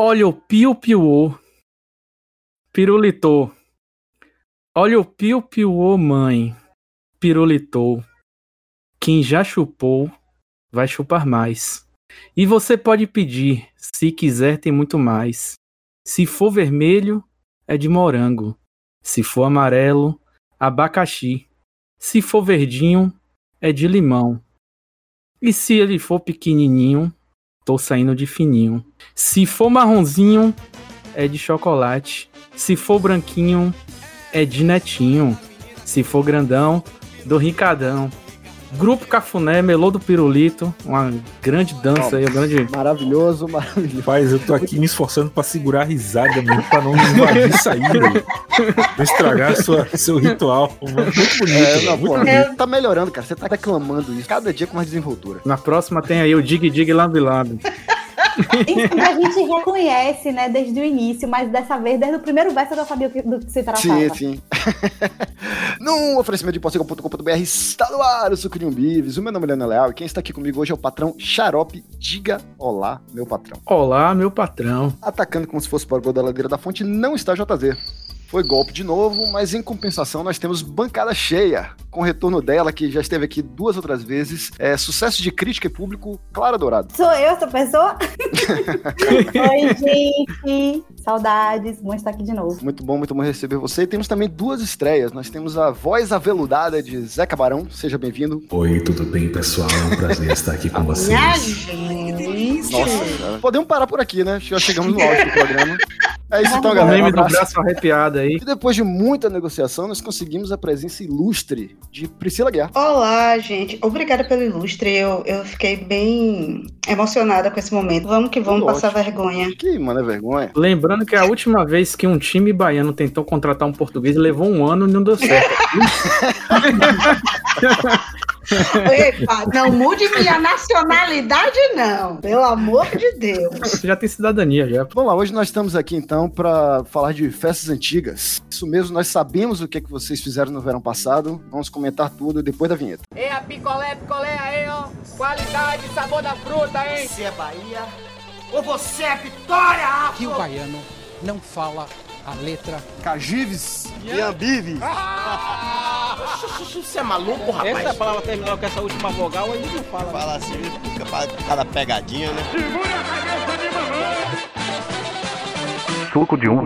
Olha o piu-piuô. Pirulitou. Olha o piu-piuô, mãe. Pirulitou. Quem já chupou, vai chupar mais. E você pode pedir, se quiser, tem muito mais. Se for vermelho, é de morango. Se for amarelo, abacaxi. Se for verdinho, é de limão. E se ele for pequenininho, tô saindo de fininho. Se for marronzinho, é de chocolate. Se for branquinho, é de netinho. Se for grandão, do ricadão. Grupo Cafuné, Melô do Pirulito, uma grande dança aí, um grande. Maravilhoso, maravilhoso. Rapaz, eu tô aqui me esforçando pra segurar a risada mesmo, pra não invadir sair, Não estragar sua, seu ritual. Muito bonito. É, não, muito bonito. Tá melhorando, cara. Você tá reclamando isso cada dia com mais desenvoltura. Na próxima tem aí o Dig Dig Lambi Lambi. Isso a gente reconhece, né, desde o início, mas dessa vez, desde o primeiro verso, eu já sabia do que se tratava. Sim, sim. no oferecimento de possego.com.br está no ar o Sucrilhos Bives. O meu nome é Leandro Leal e quem está aqui comigo hoje é o patrão Xarope. Diga olá, meu patrão. Olá, meu patrão. Atacando como se fosse para o gol da ladeira da fonte, não está JZ. Foi golpe de novo, mas em compensação nós temos bancada cheia, com retorno dela, que já esteve aqui duas outras vezes. É, sucesso de crítica e público, Clara Dourado. Sou eu essa pessoa? Oi, gente. Saudades, bom estar aqui de novo. Muito bom, muito bom receber você. E temos também duas estreias. Nós temos a voz aveludada de Zé Cabarão. Seja bem-vindo. Oi, tudo bem, pessoal? É um prazer estar aqui com vocês. Nossa, podemos parar por aqui, né? Já chegamos no áudio do programa. É isso então, galera. O meme um do braço arrepiado aí. E depois de muita negociação, nós conseguimos a presença ilustre de Priscila Guerra. Olá, gente. Obrigada pelo ilustre. Eu, eu fiquei bem emocionada com esse momento. Vamos que vamos passar vergonha. Que, mano, é vergonha. Lembrando que a última vez que um time baiano tentou contratar um português levou um ano e não deu certo. Epa, não mude minha nacionalidade, não. Pelo amor de Deus. Você já tem cidadania, já. Vamos lá, hoje nós estamos aqui então para falar de festas antigas. Isso mesmo, nós sabemos o que, é que vocês fizeram no verão passado. Vamos comentar tudo depois da vinheta. É a picolé, picolé aí, ó. Qualidade, sabor da fruta, hein? Você é Bahia ou você é Vitória? Que o baiano não fala a letra Cagives e Ambive. Você é maluco, rapaz? Essa palavra terminal com essa última vogal aí não fala. Fala assim, fica cada pegadinha, né? Segura a cabeça de mamãe! Suco de um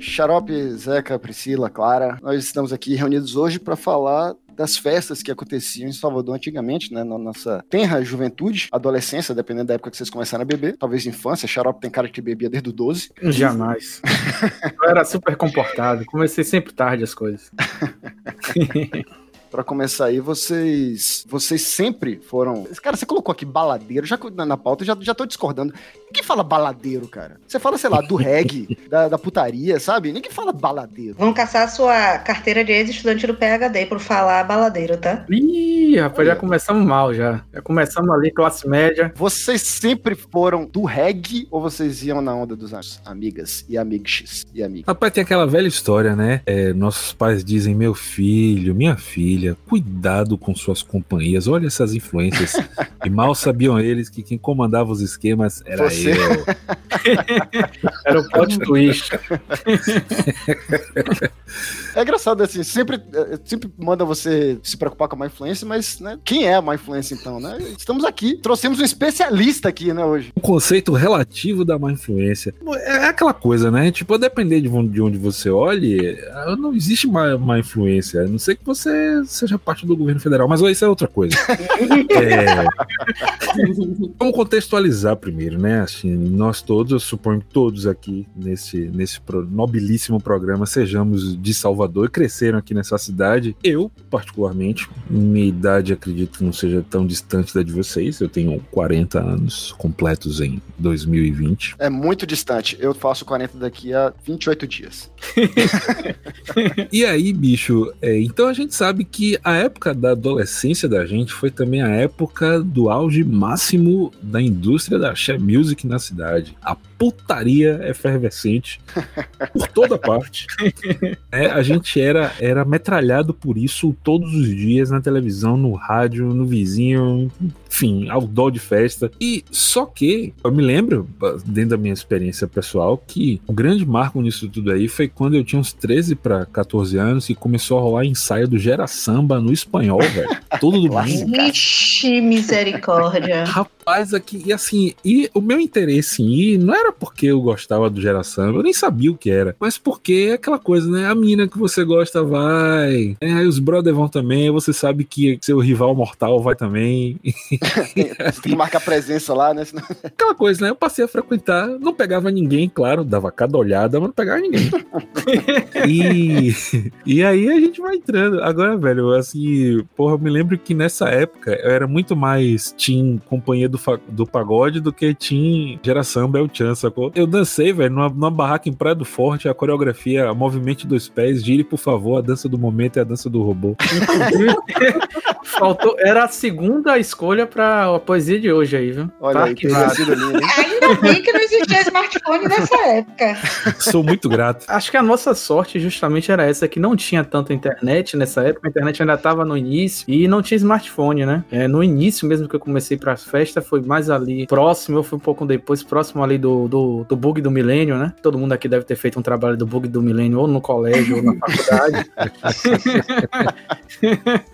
Xarope, Zeca, Priscila, Clara, nós estamos aqui reunidos hoje para falar das festas que aconteciam em Salvador antigamente, né? Na nossa tenra juventude, adolescência, dependendo da época que vocês começaram a beber, talvez infância. Xarope tem cara que bebia desde o 12. Jamais. Eu era super comportado, comecei sempre tarde as coisas. para começar aí, vocês vocês sempre foram. Cara, você colocou aqui baladeiro, já na, na pauta, já, já tô discordando. Ninguém fala baladeiro, cara. Você fala, sei lá, do reggae, da, da putaria, sabe? Ninguém fala baladeiro. Vão caçar a sua carteira de ex-estudante do PHD por falar baladeiro, tá? Ih, rapaz, já começamos mal já. Já começamos ali, classe média. Vocês sempre foram do reggae ou vocês iam na onda dos amigas e amigos e amigos? Rapaz, tem aquela velha história, né? É, nossos pais dizem, meu filho, minha filha, cuidado com suas companhias. Olha essas influências. e mal sabiam eles que quem comandava os esquemas era Você? era o plot twist. é engraçado assim, sempre, é, sempre manda você se preocupar com a má influência, mas né, quem é a má influência então, né? Estamos aqui, trouxemos um especialista aqui, né, hoje. O conceito relativo da má influência. É aquela coisa, né? Tipo, a depender de onde você olhe, não existe má, má influência. A não sei que você seja parte do governo federal, mas isso é outra coisa. é... Vamos contextualizar primeiro, né? Assim, nós todos, eu suponho que todos aqui nesse, nesse nobilíssimo programa sejamos de Salvador e cresceram aqui nessa cidade. Eu, particularmente, minha idade acredito que não seja tão distante da de vocês. Eu tenho 40 anos completos em 2020. É muito distante. Eu faço 40 daqui a 28 dias. e aí, bicho, é, então a gente sabe que a época da adolescência da gente foi também a época do auge máximo da indústria da Share Music na cidade. A putaria efervescente por toda parte. É, a gente era, era metralhado por isso todos os dias na televisão, no rádio, no vizinho, enfim, outdoor de festa. E só que eu me lembro, dentro da minha experiência pessoal, que o grande marco nisso tudo aí foi quando eu tinha uns 13 para 14 anos e começou a rolar ensaio do Gera Samba no espanhol, velho. Todo domingo. Ixi, misericórdia. Rapaz, aqui, e assim, e o meu interesse em ir não era porque eu gostava do Gera Samba, eu nem sabia o que era, mas porque é aquela coisa, né? A mina que você gosta vai, é, aí os brothers vão também, você sabe que seu rival mortal vai também. Você tem que marcar presença lá, né? Aquela coisa, né? Eu passei a frequentar, não pegava ninguém, claro, dava cada olhada, mas não pegava ninguém. e, e aí a gente vai entrando. Agora, velho, assim, porra, eu me lembro que nessa época eu era muito mais Team Companhia do, do Pagode do que Team Geração Bel Chan, sacou? Eu dancei, velho, numa, numa barraca em Praia do Forte, a coreografia, movimento dos pés, gire, por favor, a dança do momento e a dança do robô. Faltou, era a segunda escolha pra a poesia de hoje aí, viu? Olha Tá aí, sido lindo, hein? Bem que não existia smartphone nessa época. Sou muito grato. Acho que a nossa sorte justamente era essa, que não tinha tanta internet nessa época, a internet ainda estava no início e não tinha smartphone, né? É, no início mesmo que eu comecei pra festa, foi mais ali próximo, eu fui um pouco depois, próximo ali do, do, do bug do milênio, né? Todo mundo aqui deve ter feito um trabalho do bug do milênio ou no colégio ou na faculdade.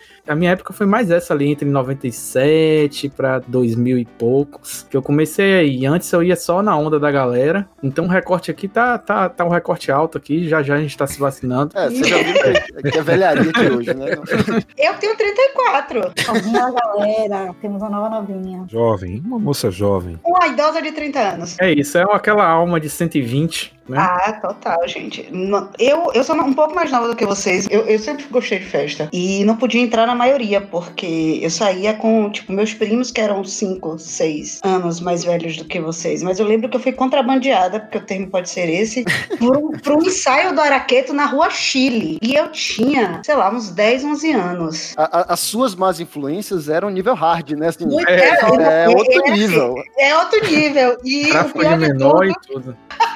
A minha época foi mais essa ali, entre 97 pra 2000 e poucos, que eu comecei aí. Antes eu ia só na onda da galera, então o recorte aqui tá, tá, tá um recorte alto aqui, já já a gente tá se vacinando. É, você já viu que, que é velharia aqui hoje, né? Eu tenho 34. Novinha, galera. Temos uma nova novinha. Jovem, uma moça jovem. Uma idosa de 30 anos. É isso, é aquela alma de 120, né? Ah, total, gente. Eu, eu sou um pouco mais nova do que vocês. Eu, eu sempre gostei de festa. E não podia entrar na maioria, porque eu saía com, tipo, meus primos que eram 5, 6 anos mais velhos do que vocês. Mas eu lembro que eu fui contrabandeada, porque o termo pode ser esse, por um, por um ensaio do Araqueto na rua Chile. E eu tinha, sei lá, uns 10, 11 anos. A- a- as suas más influências eram nível hard, né? Assim, Muito- É, é eu- outro eu- nível. É outro nível. E o Tráfico de menor tudo, e tudo.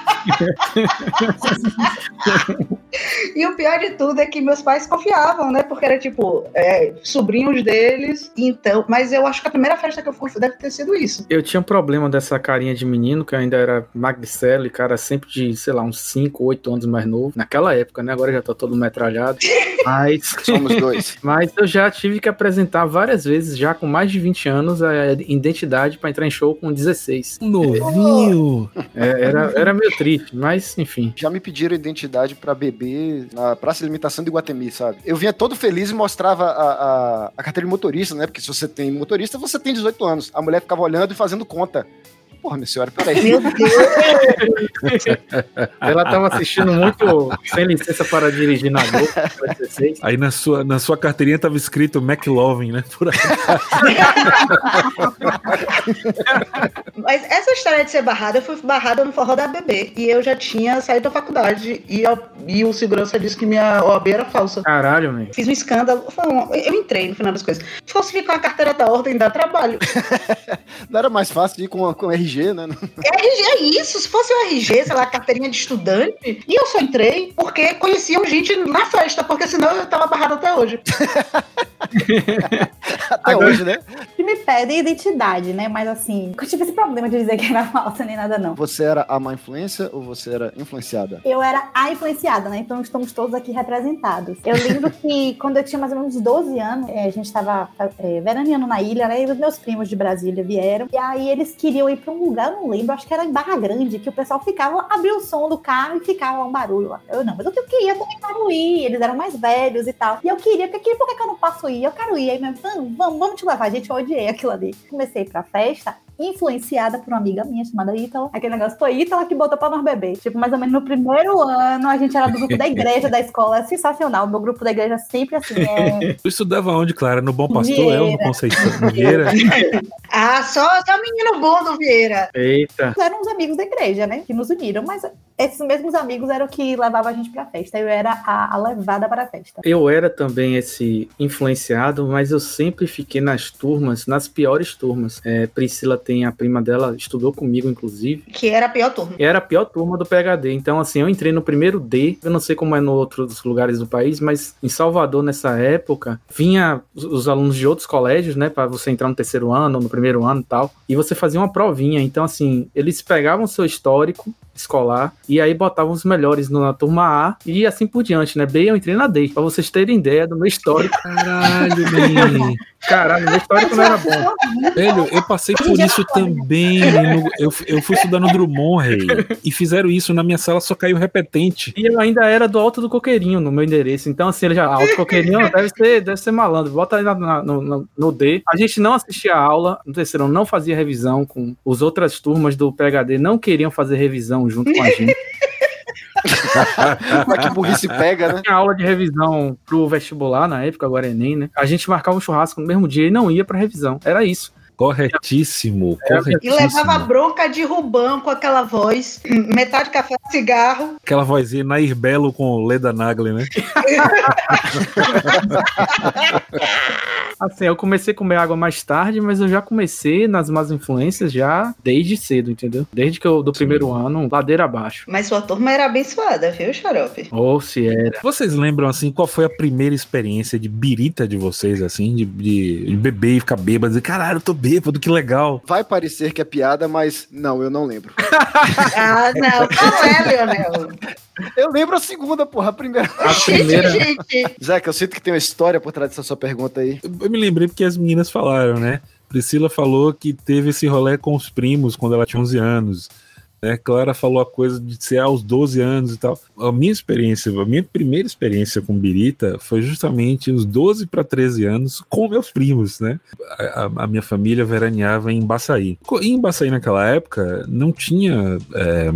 E o pior de tudo é que meus pais confiavam, né? Porque era tipo, é, sobrinhos deles. Então, mas eu acho que a primeira festa que eu fui deve ter sido isso. Eu tinha um problema dessa carinha de menino, que eu ainda era magricelo e cara sempre de, sei lá, uns 5, 8 anos mais novo. Naquela época, né? Agora já tô todo metralhado. Mas, Somos dois. mas eu já tive que apresentar várias vezes, já com mais de 20 anos, a identidade pra entrar em show com 16. Novinho! É, era, era meio triste, mas enfim. Já me pediram identidade pra beber na Praça de Alimentação de Guatemi, sabe? Eu vinha todo feliz e mostrava a, a, a carteira de motorista, né? Porque se você tem motorista, você tem 18 anos. A mulher ficava olhando e fazendo conta. Porra, minha senhora, peraí. Meu Deus, Ela tava assistindo muito sem licença para dirigir na Globo, 16. Aí na sua, na sua carteirinha tava escrito McLovin, né? Por aí. Mas essa história de ser barrada, eu fui barrada no forró da bebê. E eu já tinha saído da faculdade. E, a- e o segurança disse que minha OAB era falsa. Caralho, velho. Fiz um escândalo. Eu entrei no final das coisas. Falsificar a carteira da ordem dá trabalho. Não era mais fácil ir com, com RG, né? RG é isso. Se fosse o RG, sei lá, carteirinha de estudante. E eu só entrei porque conheciam gente na festa. Porque senão eu tava barrada até hoje. Até hoje, né? Que me pedem identidade, né? Mas assim, eu tive esse problema de dizer que era falsa nem nada, não. Você era a má influência ou você era influenciada? Eu era a influenciada, né? Então estamos todos aqui representados. Eu lembro que quando eu tinha mais ou menos 12 anos, eh, a gente estava é, veraneando na ilha, né? E os meus primos de Brasília vieram. E aí eles queriam ir pra um lugar, eu não lembro, acho que era em Barra Grande, que o pessoal ficava, abria o som do carro e ficava um barulho lá. Eu não, mas eu queria também quero ir. Eles eram mais velhos e tal. E eu queria, porque por que eu não posso ir? Eu quero ir. Aí mesmo, vamos, vamos, vamos te levar. Gente, eu odiei aquilo ali. Comecei pra festa influenciada por uma amiga minha chamada Ítala. Aquele negócio foi Ítala que botou pra nós beber. Tipo, mais ou menos no primeiro ano, a gente era do grupo da igreja da escola. É sensacional. O meu grupo da igreja sempre assim. É... Tu estudava onde, Clara? No Bom Pastor? É ou no Conceição? No Vieira? Ah, só, só menino bom do Vieira. Eita. Eram os amigos da igreja, né? Que nos uniram. Mas esses mesmos amigos eram que levavam a gente pra festa. Eu era a, a levada para a festa. Eu era também esse influenciado, mas eu sempre fiquei nas turmas, nas piores turmas. É, Priscila tem a prima dela, estudou comigo, inclusive. Que era a pior turma. Era a pior turma do PHD. Então, assim, eu entrei no primeiro D. Eu não sei como é no outros lugares do país, mas em Salvador, nessa época, vinha os, os alunos de outros colégios, né? Pra você entrar no terceiro ano, no primeiro ano e tal. E você fazia uma provinha. Então, assim, eles pegavam seu histórico escolar e aí botavam os melhores na turma A e assim por diante, né? B eu entrei na D, pra vocês terem ideia do meu histórico. Caralho, man. Caralho, meu histórico não era bom. Velho, eu passei por isso também. no- eu, eu fui estudar no Drummond, rei. E fizeram isso. Na minha sala só caiu repetente. E eu ainda era do Alto do Coqueirinho no meu endereço. Então, assim, ele já. Alto Coqueirinho deve ser, deve ser malandro. Bota aí na- na- no, no- D. A gente não assistia a aula. No terceiro não fazia revisão com as outras turmas do PHD. Não queriam fazer revisão junto com a gente. Mas que burrice pega, né? Tinha aula de revisão pro vestibular na época, agora é Enem, né? A gente marcava um churrasco no mesmo dia e não ia pra revisão. Era isso. Corretíssimo, E corretíssimo. levava bronca de Rubão com aquela voz, metade café cigarro. Aquela vozinha Nair Belo com Leda Nagli, né? Assim, eu comecei a comer água mais tarde, mas eu já comecei nas más influências já desde cedo, entendeu? Desde que eu, do primeiro ano, ladeira abaixo. Mas sua turma era abençoada, viu, Xarope? Ou se era. Vocês lembram, assim, qual foi a primeira experiência de birita de vocês, assim? De, de, de beber e ficar bêbado? Dizer, caralho, eu tô bêbado, que legal. Vai parecer que é piada, mas não, eu não lembro. Ah, não, não é, Leonel. Eu lembro a segunda, porra, a primeira. A primeira. Gente, Zeca, eu sinto que tem uma história por trás dessa sua pergunta aí. Eu, eu me lembrei porque as meninas falaram, né? Priscila falou que teve esse rolê com os primos quando ela tinha 11 anos. Né? Clara falou a coisa de ser aos 12 anos e tal. A minha experiência, a minha primeira experiência com birita foi justamente os 12 para 13 anos com meus primos, né? A, a- minha família veraneava em Baçaí. Em Baçaí naquela época não tinha é,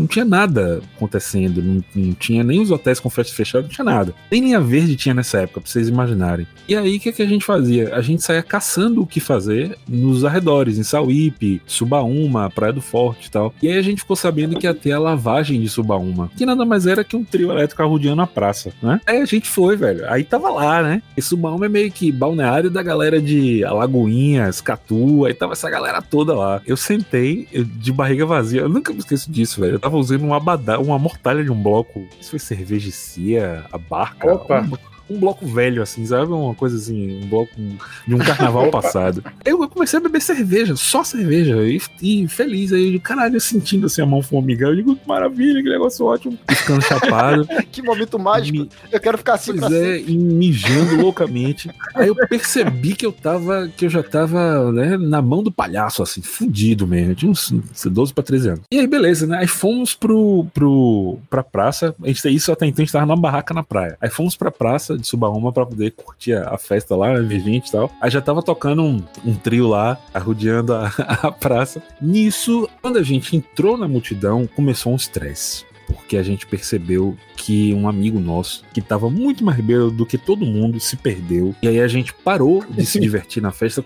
não tinha nada acontecendo, não, não tinha nem os hotéis com festa fechada, não tinha nada. Nem linha verde tinha nessa época, pra vocês imaginarem. E aí, o que, que a gente fazia? A gente saía caçando o que fazer nos arredores, em Sauípe, Subaúma, Praia do Forte e tal. E aí a gente ficou sabendo que ia ter a lavagem de Subaúma, que nada mais era que um trio elétrico arrodeando a praça, né? Aí a gente foi, velho. Aí tava lá, né? E Subaúma é meio que balneário da galera de Alagoinhas, Catu, aí tava essa galera toda lá. Eu sentei de barriga vazia, eu nunca me esqueço disso, velho. Eu tava usando um abadá, uma mortalha de um bloco. Isso foi cerveja Cia, a barca. Opa. Um, um bloco velho, assim, sabe? Uma coisa assim, um bloco de um carnaval passado. Eu, eu comecei a beber cerveja, só cerveja, e, e feliz aí, eu, caralho, eu sentindo assim a mão formigar. Eu digo, que maravilha, que negócio ótimo. Ficando chapado. Que momento mágico. Me- Eu quero ficar assim Pois é, e mijando loucamente. Aí eu percebi que eu tava, que eu já tava, né, na mão do palhaço, assim, fudido mesmo. Eu tinha uns 12 pra 13 anos. E aí, beleza, né? Aí fomos pro, pro, pra praça. A gente, isso até então a gente tava numa barraca na praia. Aí fomos pra praça de Subaúma pra poder curtir a, a festa lá, né, ver gente e tal. Aí já tava tocando um, um trio lá, arrodeando a, a praça. Nisso, quando a gente entrou na multidão, começou um estresse porque a gente percebeu que um amigo nosso, que tava muito mais bêbado do que todo mundo, se perdeu. E aí a gente parou de se divertir na festa,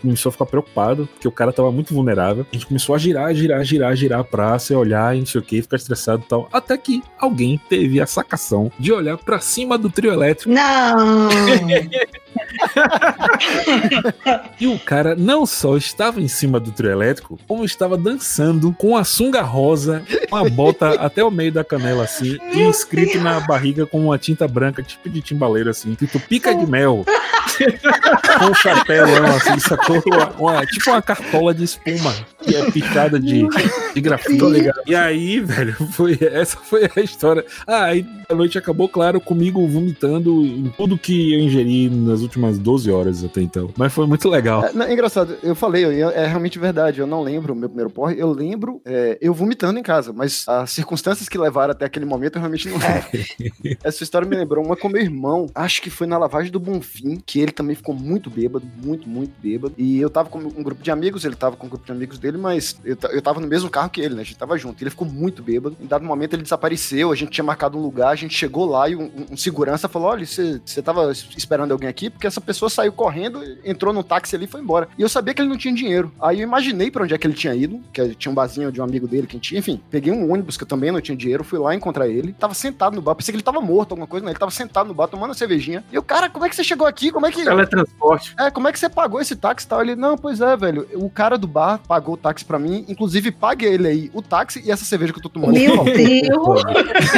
começou a ficar preocupado, porque o cara tava muito vulnerável. A gente começou a girar, girar, girar, girar a praça, e olhar e não sei o que, ficar estressado e tal. Até que alguém teve a sacação de olhar pra cima do trio elétrico não. E o cara não só estava em cima do trio elétrico, como estava dançando com a sunga rosa, com a bota até o meio da canela assim, e escrito na barriga com uma tinta branca, tipo de timbaleiro assim, escrito pica de mel. com um chapéu assim, sacou? Uma, uma- tipo uma cartola de espuma, que é pichada de, de grafite. E aí, velho, foi, essa foi a história. Ah, aí a noite acabou, claro, comigo vomitando em tudo que eu ingeri nas últimas 12 horas até então. Mas foi muito legal. É, não, é engraçado, eu falei, eu- é realmente verdade, eu não lembro o meu primeiro porre, eu lembro é, eu vomitando em casa, mas as circunstâncias que levaram até aquele momento eu realmente não lembro. Essa história me lembrou uma com meu irmão, acho que foi na lavagem do Bonfim, que ele também ficou muito bêbado, muito, muito bêbado, e eu tava com um grupo de amigos, ele tava com um grupo de amigos dele, mas eu, eu tava no mesmo carro que ele, né, a gente tava junto, ele ficou muito bêbado, em dado momento ele desapareceu, a gente tinha marcado um lugar, a gente chegou lá e um, um- segurança falou, olha, você você tava esperando alguém aqui? Porque essa pessoa saiu correndo, entrou no táxi ali e foi embora. E eu sabia que ele não tinha dinheiro. Aí eu imaginei pra onde é que ele tinha ido, que tinha um barzinho de um amigo dele que tinha. Enfim, peguei um ônibus que eu também não tinha dinheiro, fui lá encontrar ele. Tava sentado no bar, pensei que ele tava morto, alguma coisa, né? Ele tava sentado no bar tomando uma cervejinha. E eu, cara, como é que você chegou aqui? Como é que. Teletransporte. É, como é que você pagou esse táxi e tal? Ele, não, pois é, velho. O cara do bar pagou o táxi pra mim, inclusive pague ele aí o táxi e essa cerveja que eu tô tomando. Meu. Deus!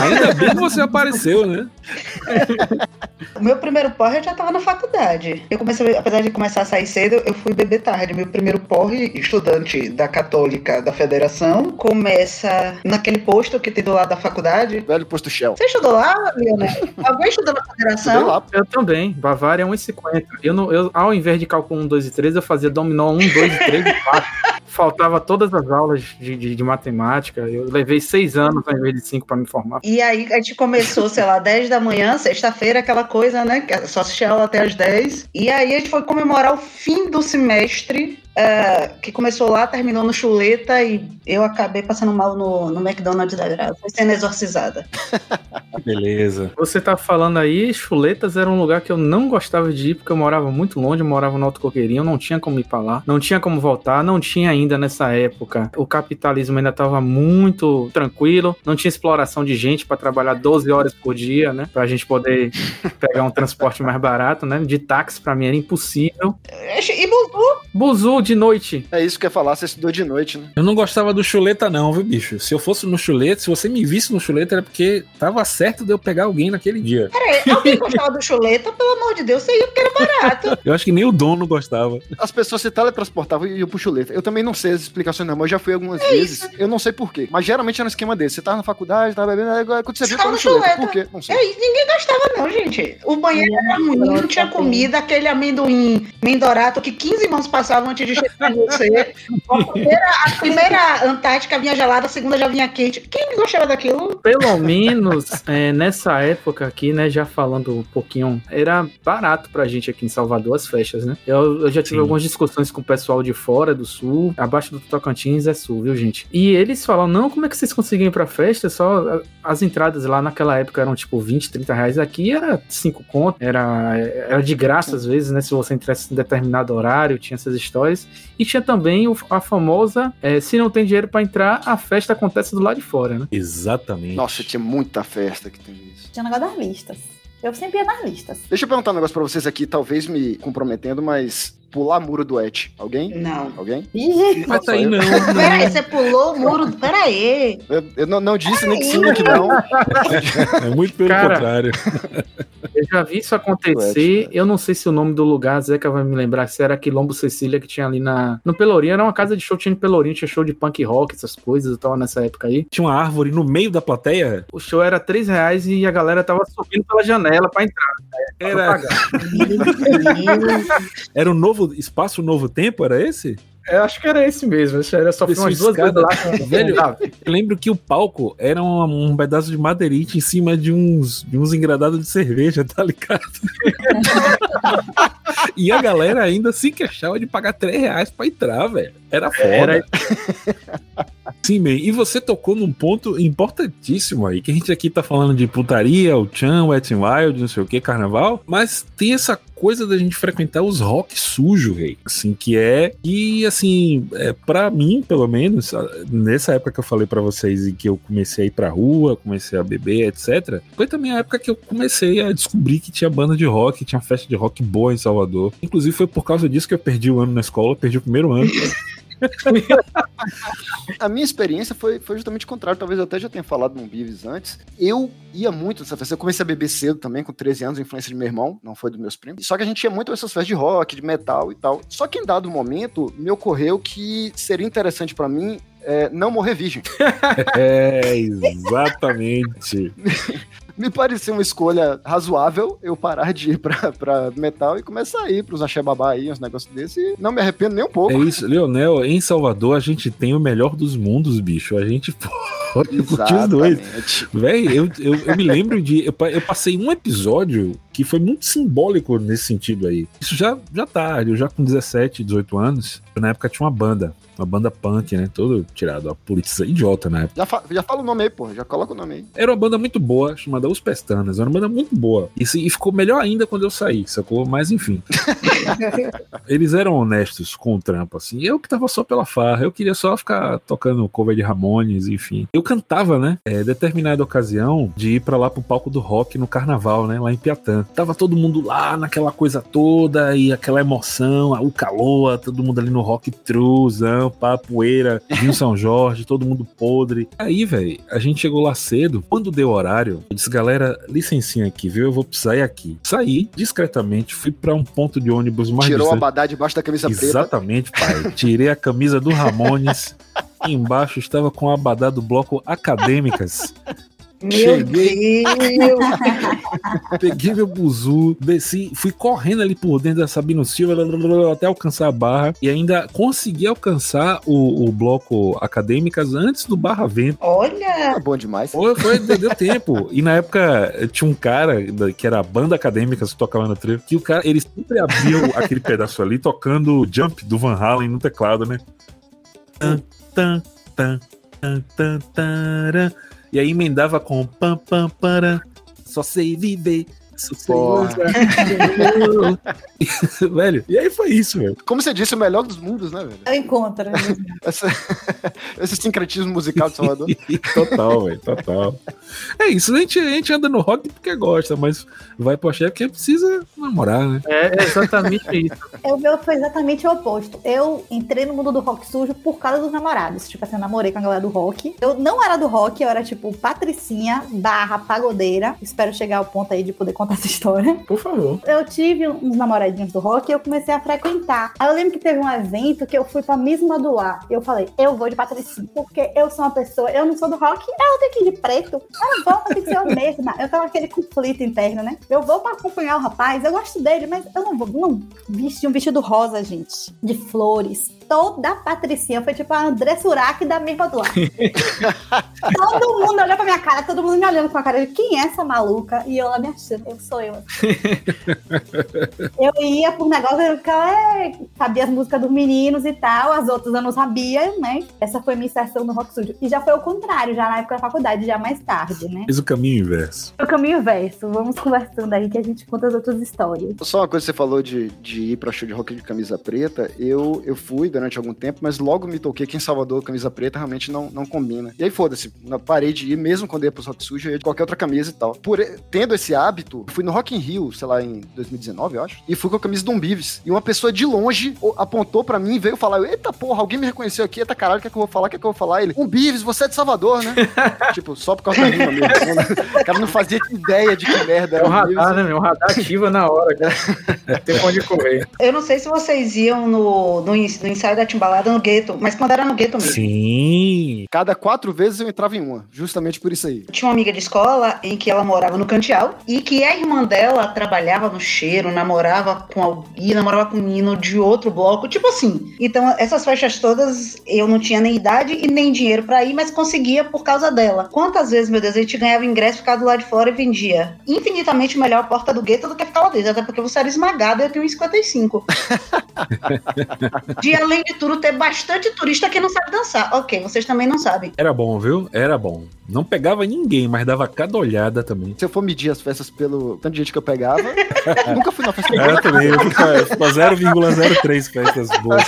Ainda bem que você apareceu, né? O meu primeiro porre eu já tava na faculdade. Eu comecei, apesar de começar a sair cedo, eu fui beber tarde. Meu primeiro porre, estudante da Católica da Federação, começa naquele posto que tem do lado da faculdade. Velho posto Shell. Você estudou lá, Leonel? Alguém estudou na Federação? lá. Eu também. Bavária é 1,50. Eu, não, eu, ao invés de cálculo 1, 2 e 3, eu fazia dominó 1, 2 e 3 e 4. Faltava todas as aulas de, de, de matemática. Eu levei seis anos ao invés de cinco pra me formar. E aí a gente começou, sei lá, 10 da manhã, sexta-feira, aquela coisa, né? que é Só assistia aula até as 10. E aí a gente foi comemorar o fim do semestre, eh, que começou lá, terminou no Chuleta, e eu acabei passando mal no, no McDonald's da Graça, sendo exorcizada. Beleza. Você tá falando aí, Chuletas era um lugar que eu não gostava de ir, porque eu morava muito longe, eu morava no Alto Coqueirinho, não tinha como ir pra lá, não tinha como voltar, não tinha ainda nessa época. O capitalismo ainda tava muito tranquilo, não tinha exploração de gente pra trabalhar 12 horas por dia, né? Pra gente poder pegar um transporte mais barato, né? De táxi pra mim era impossível. E Buzu, Buzu de noite. É isso que eu ia falar, você estudou de noite, né? Eu não gostava do chuleta, não, viu, bicho? Se eu fosse no chuleta, se você me visse no chuleta, era porque tava certo de eu pegar alguém naquele dia. peraí, alguém gostava do Chuleta? Pelo amor de Deus, você ia porque era barato. Eu acho que nem o dono gostava. As pessoas se teletransportavam e iam pro chuleta. Eu também não sei as explicações, não, mas eu já fui algumas vezes. Eu não sei porquê. Mas geralmente era um esquema desse. Você tava na faculdade, tava bebendo, aí quando você Você viu, tava tava no chuleta. chuleta. Por quê? Não sei. É, ninguém gostava, não, gente. O banheiro era ruim, não tinha comida, aquele amendoim mendorato que 15 mãos passavam antes de você. A primeira, a primeira Antártica vinha gelada, a segunda já vinha quente. Quem gostava daquilo? Pelo menos é, nessa época aqui, né, já falando um pouquinho, era barato pra gente aqui em Salvador as festas, né? Eu, eu já tive Sim. algumas discussões com o pessoal de fora do sul, abaixo do Tocantins é sul, viu, gente? E eles falam, não, como é que vocês conseguem ir pra festa? Só as entradas lá naquela época eram tipo 20, 30 reais, aqui era 5 conto, era, era de graça às vezes, né? Se você entrasse em determinado horário, tinha essas histórias. E tinha também a famosa, é, se não tem dinheiro pra entrar, a festa acontece do lado de fora, né? Exatamente. Nossa, tinha muita festa que tem isso. Tinha o negócio das listas. Eu sempre ia nas listas. Deixa eu perguntar um negócio pra vocês aqui, talvez me comprometendo, mas pular muro do Et. Alguém? Não. Alguém? Ih, Mas aí não. Peraí, você pulou o muro. Peraí. Eu, eu não, não disse nem que sim, nem que não. É muito pelo Cara, contrário. Eu já vi isso acontecer. Eu não sei se o nome do lugar, Zeca vai me lembrar, se era Quilombo Cecília, que tinha ali na. No Pelourinho, era uma casa de show, tinha no Pelourinho, tinha show de punk rock, essas coisas, eu tava nessa época aí. Tinha uma árvore no meio da plateia. O show era 3 reais e a galera tava subindo pela janela pra entrar. pra não Era, era o novo espaço Novo Tempo, era esse? Eu acho que era esse mesmo. Era só umas duas lá. Velho, Eu lembro que o palco era um, um pedaço de madeirite em cima de uns, de uns engradados de cerveja, tá ligado? e a galera ainda se queixava de pagar 3 reais pra entrar, velho. Era foda. Era- Sim, man. E você tocou num ponto importantíssimo aí, que a gente aqui tá falando de putaria, o Chan, Wet n Wild, não sei o que, carnaval, mas tem essa coisa da gente frequentar os rock sujo, rei. Assim, que é. E assim, é, para mim, pelo menos, nessa época que eu falei pra vocês e que eu comecei a ir pra rua, comecei a beber, etc., foi também a época que eu comecei a descobrir que tinha banda de rock, tinha festa de rock boa em Salvador. Inclusive, foi por causa disso que eu perdi o ano na escola, perdi o primeiro ano. A minha experiência foi, foi justamente o contrário. Talvez eu até já tenha falado num Bives antes. Eu ia muito nessa festa. Eu comecei a beber cedo também, com 13 anos, influência de meu irmão, não foi dos meus primos. Só que a gente ia muito essas festas de rock, de metal e tal. Só que em dado momento, me ocorreu que seria interessante pra mim é, não morrer virgem. é, exatamente. Me pareceu uma escolha razoável eu parar de ir pra, pra metal e começar a ir pros axé babá aí, uns negócios desses. E não me arrependo nem um pouco. É isso, Leonel, em Salvador a gente tem o melhor dos mundos, bicho. A gente curtir os dois. Véi, eu, eu, eu me lembro de. Eu, eu passei um episódio que foi muito simbólico nesse sentido aí. Isso já, já tarde, eu já com 17, 18 anos, na época tinha uma banda, uma banda punk, né? Todo tirado, a polícia idiota na época. Já, fa já fala o nome aí, pô. Já coloca o nome aí. Era uma banda muito boa, chamada Os Pestanas. Era uma banda muito boa. E, se- e ficou melhor ainda quando eu saí, sacou? Mas enfim. Eles eram honestos com o trampo, assim. Eu que tava só pela farra, eu queria só ficar tocando cover de Ramones, enfim. Eu cantava, né? É, determinada ocasião de ir pra lá pro palco do rock no carnaval, né? Lá em Piatã. Tava todo mundo lá naquela coisa toda e aquela emoção, o calor, todo mundo ali no rock truzão, pá, poeira, Vinho São Jorge, todo mundo podre. Aí, velho, a gente chegou lá cedo. Quando deu horário, eu disse, galera, licencinha aqui, viu? Eu vou precisar ir aqui. Saí discretamente, fui pra um ponto de ônibus mais Tirou distante. abadá debaixo da camisa preta. Exatamente, pai. Tirei a camisa do Ramones. embaixo estava com a abadá do bloco Acadêmicas. Meu Cheguei. Deus! Peguei meu buzu, desci, fui correndo ali por dentro da Sabino Silva até alcançar a barra e ainda consegui alcançar o, o bloco Acadêmicas antes do Barra Vento. Olha! É bom demais. Foi, foi, deu tempo. E na época eh, tinha um cara que era a banda acadêmica que tocava no trevo, que o cara, ele sempre abria o- aquele pedaço ali tocando Jump do Van Halen no teclado, né? Tan, tan, tan, tan, tan. E aí emendava com pam, pam, para. Só sei viver. Usar. velho, e aí foi isso, velho. Como você disse, o melhor dos mundos, né, velho? Eu encontro. né? Essa- esse sincretismo musical de Salvador. total, velho, total. É isso, a gente, a gente anda no rock porque gosta, mas vai pro axé porque precisa namorar, né? É exatamente isso. Eu meu foi exatamente o oposto. Eu entrei no mundo do rock sujo por causa dos namorados. Tipo assim, eu namorei com a galera do rock. Eu não era do rock, eu era tipo patricinha barra pagodeira. Espero chegar ao ponto aí de poder contar essa história. Por favor. Eu tive uns namoradinhos do rock e eu comecei a frequentar. Aí eu lembro que teve um evento que eu fui pra Miss Modular. E eu falei, eu vou de patricinha. Porque eu sou uma pessoa, eu não sou do rock, eu tenho que ir de preto. Eu vou, tenho que ser eu mesma. Eu tava aquele conflito interno, né? Eu vou pra acompanhar o rapaz, eu gosto dele, mas eu não vou. Não, vesti um vestido rosa, gente. De flores. Toda patricinha. Foi tipo a André Surak da Miss Modular. todo mundo olhou pra minha cara, todo mundo me olhando com a cara de quem é essa maluca? E eu lá me achando, eu sou eu. eu ia por negócio, eu ficava, é, sabia as músicas dos meninos e tal, as outras eu não sabia, né? Essa foi minha inserção no Rock Studio. E já foi o contrário, já na época da faculdade, já mais tarde, né? Fez o caminho inverso. O caminho inverso, vamos conversando aí que a gente conta as outras histórias. Só uma coisa que você falou de, de ir pra show de rock de camisa preta, eu, eu fui durante algum tempo, mas logo me toquei que em Salvador camisa preta realmente não, não combina. E aí foda-se, na- parei de ir, mesmo quando ia pro rock sujo, eu ia de qualquer outra camisa e tal. Por tendo esse hábito, fui no Rock in Rio, sei lá, em 2019, eu acho, e fui com a camisa do Umbives. E uma pessoa de longe apontou pra mim e veio falar, eita porra, alguém me reconheceu aqui, eita caralho, o que é que eu vou falar, o que é que eu vou falar? Ele, Umbives, você é de Salvador, né? tipo, só por causa da rima mesmo. o cara não fazia ideia de que merda É era o radar, Umbives. né, meu? O radar ativa na hora, cara. Tem pra onde correr. Eu não sei se vocês iam no, no, no ensaio da Timbalada no gueto, mas quando era no gueto mesmo. Sim. Cada quatro vezes eu entrava em uma, justamente por isso aí. Tinha uma amiga de escola em que ela morava no Cantial e que a irmã dela trabalhava no cheiro, namorava com alguém, namorava com um menino de outro bloco, tipo assim. Então, essas festas todas eu não tinha nem idade e nem dinheiro pra ir, mas conseguia por causa dela. Quantas vezes, meu Deus, a gente ganhava ingresso, ficava do lado de fora e vendia infinitamente melhor a porta do gueto do que ficar lá dentro, até porque você era esmagado e eu tenho 1,55. de além de tudo, ter bastante turista que não sabe dançar. Ok, vocês também não sabem. Era bom, viu? Era bom. Não pegava ninguém, mas dava cada olhada também. Se eu for medir as festas pelo tanto de gente que eu pegava, nunca fui na festa Era também, eu ficava- ficava 0,03 festas boas.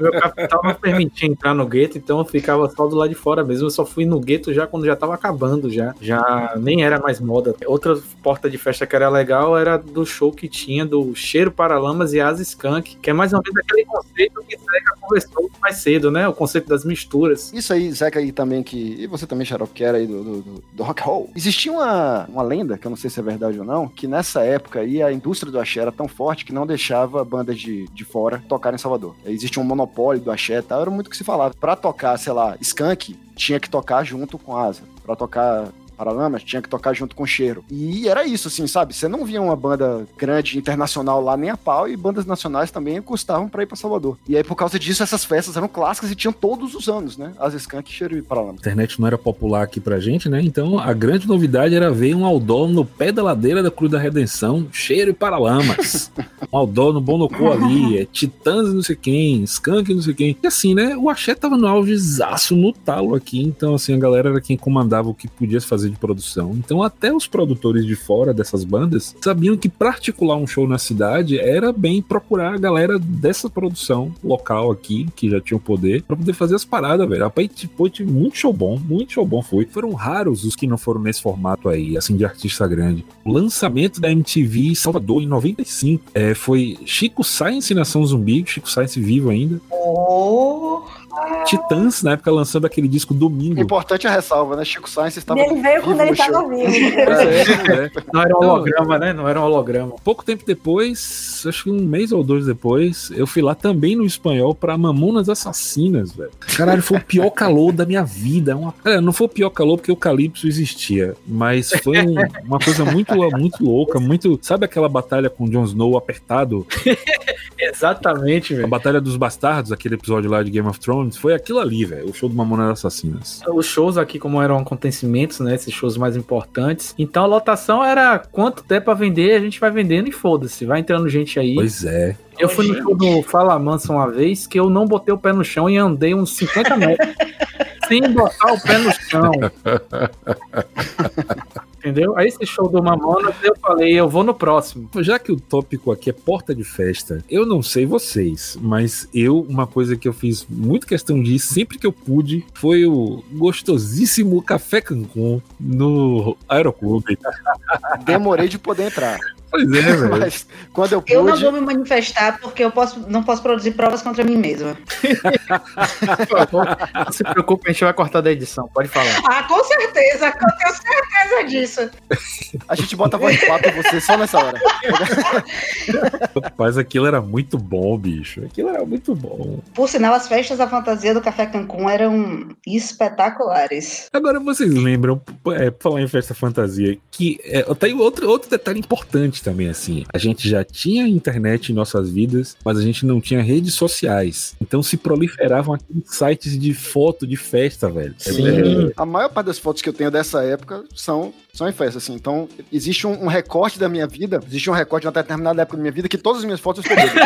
Meu capital não permitia entrar no gueto, então eu ficava só do lado de fora mesmo. Eu só fui no gueto já quando já tava acabando, já. Já nem era mais moda. Outra porta de festa que era legal era do show que tinha do Cheiro Paralamas e Asa Skunk, que é mais ou menos aquele conceito que Zeca conversou mais cedo, né? O conceito das misturas. Isso aí, Zeca aí também, que. E você também, Xarope, que era aí do, do, do- rock and roll. Existia uma, uma lenda, que eu não sei se é verdade ou não, que nessa época aí a indústria do axé era tão forte que não deixava bandas de, de fora tocar em Salvador. Existia um monopólio do axé e tal, era muito o que se falava. Pra tocar, sei lá, Skunk, tinha que tocar junto com Asa. Pra tocar Paralamas, tinha que tocar junto com Cheiro. E era isso, assim, sabe? Você não via uma banda grande internacional lá nem a pau e bandas nacionais também custavam pra ir pra Salvador. E aí, por causa disso, essas festas eram clássicas e tinham todos os anos, né? As Skank, Cheiro e A Paralamas. internet não era popular aqui pra gente, né? Então a grande novidade era ver um outdoor no pé da ladeira da Cruz da Redenção, cheiro e paralamas. um outdoor no Bonocô ali, é Titãs e não sei quem, Skunk e não sei quem. E assim, né? O Axé tava no augezaço no talo aqui, então assim, a galera era quem comandava o que podia se fazer de produção. Então até os produtores de fora dessas bandas sabiam que pra articular um show na cidade era bem procurar a galera dessa produção local aqui, que já tinha o poder, pra poder fazer as paradas, velho. Rapaz, tipo, tive muito show bom, muito show bom foi. Foram raros os que não foram nesse formato aí, assim, de artista grande. O lançamento da MTV Salvador em 95 é, foi Chico Science Nação Zumbi, Chico Science vivo ainda. Oh, Titãs, na época, lançando aquele disco Domingo. Importante a ressalva, né? Chico Sainz estava Ele veio quando ele no show. tava vivo. É, é. Não era um Então- holograma, né? Não era um holograma. Pouco tempo depois, acho que um mês ou dois depois, eu fui lá também no espanhol pra Mamonas Assassinas, velho. Caralho, foi o pior calor da minha vida. Uma... É, não foi o pior calor porque o Calypso existia, mas foi um- uma coisa muito, muito louca, muito. Sabe aquela batalha com o Jon Snow apertado? Exatamente, A velho. Batalha dos Bastardos, aquele episódio lá de Game of Thrones, foi aquilo ali, velho. O show do Mamonas Assassinas. Os shows aqui, como eram acontecimentos, né? Esses shows mais importantes. Então a lotação era quanto der pra vender, a gente vai vendendo e foda-se. Vai entrando gente aí. Pois é. Eu fui no show do Fala Mansa uma vez que eu não botei o pé no chão e andei uns 50 metros. sem botar o pé no chão. Entendeu? Aí esse show do Mamonas, eu falei, eu vou no próximo. Já que o tópico aqui é porta de festa, eu não sei vocês, mas eu, uma coisa que eu fiz muito questão de ir sempre que eu pude foi o gostosíssimo Café Cancún no Aeroclube. Demorei de poder entrar. Pois é, velho. Mas quando eu eu não pude, vou me manifestar porque eu posso, não posso produzir provas contra mim mesma. Não se preocupe, a gente vai cortar da edição, pode falar. Ah, com certeza, eu tenho certeza disso. a gente bota a voz de papo em você só nessa hora. Mas aquilo era muito bom, bicho. Aquilo era muito bom. Por sinal, as festas da fantasia do Café Cancún eram espetaculares. Agora vocês lembram, é, falar em festa fantasia, que é, tem outro, outro detalhe importante também, assim. A gente já tinha internet em nossas vidas, mas a gente não tinha redes sociais. Então se proliferavam aqueles sites de foto de festa, velho. É, Sim. A maior parte das fotos que eu tenho dessa época são, são em festa, assim. Então, existe um, um recorte da minha vida, existe um recorte de uma determinada época da minha vida que todas as minhas fotos eu estou.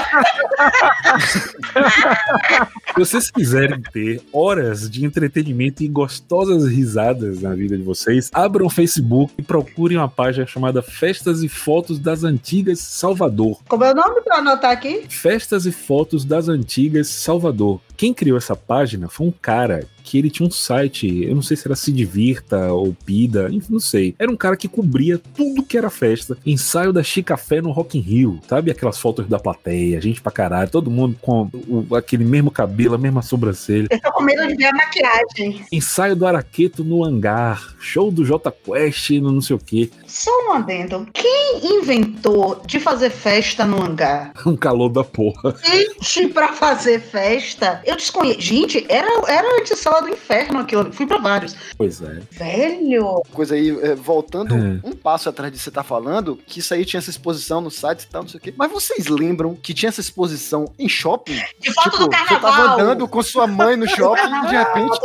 Se vocês quiserem ter horas de entretenimento e gostosas risadas na vida de vocês, abram o Facebook e procurem uma página chamada Festas e Fotos das Antigas Salvador. Como é o nome pra anotar aqui? Festas e Fotos das Antigas Salvador. Quem criou essa página foi um cara que ele tinha um site, eu não sei se era Se Divirta ou Pida, enfim, não sei. Era um cara que cobria tudo que era festa. Ensaio da Chicafé no Rock in Rio, sabe? Aquelas fotos da plateia, gente pra caralho, todo mundo com o- aquele mesmo cabelo, a mesma sobrancelha. Eu tô com medo de ver a maquiagem. Ensaio do Araqueto no hangar, show do J Quest no não sei o que. Só um adendo. Quem inventou de fazer festa no hangar? Um calor da porra. Gente, pra fazer festa, eu desconheço. Gente, era, era de sala do inferno aquilo. ali. Fui pra vários. Pois é. Velho. Coisa aí, é, voltando Hum. um passo atrás de você tá falando, que isso aí tinha essa exposição no site e tal, não sei o quê. Mas vocês lembram que tinha essa exposição em shopping? De foto do você tava carnaval. andando com sua mãe no shopping e de repente.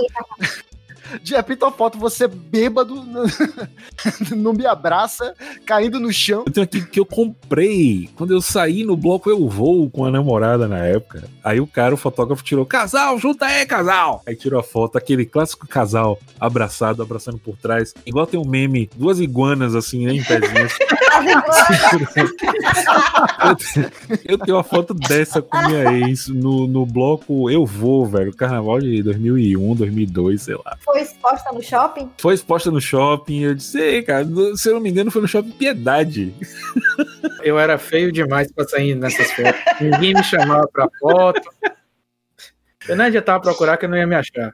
De repente, uma foto você bêbado no Me Abraça, caindo no chão. Eu tenho aqui que eu comprei quando eu saí no bloco Eu Vou com a namorada na época. Aí o cara, o fotógrafo, tirou: Casal, junta aí, casal! Aí tirou a foto, aquele clássico casal abraçado, abraçando por trás. Igual tem um meme, duas iguanas assim, né, em pezinhos. eu, tenho, eu tenho uma foto dessa com minha ex no, no bloco Eu Vou, velho. Carnaval de 2001, 2002, sei lá. Foi exposta no shopping? Foi exposta no shopping. Eu disse, ei, cara, se eu não me engano, foi no shopping Piedade. Eu era feio demais pra sair nessas fotos. Ninguém me chamava pra foto. Eu não adiantava procurar que eu não ia me achar.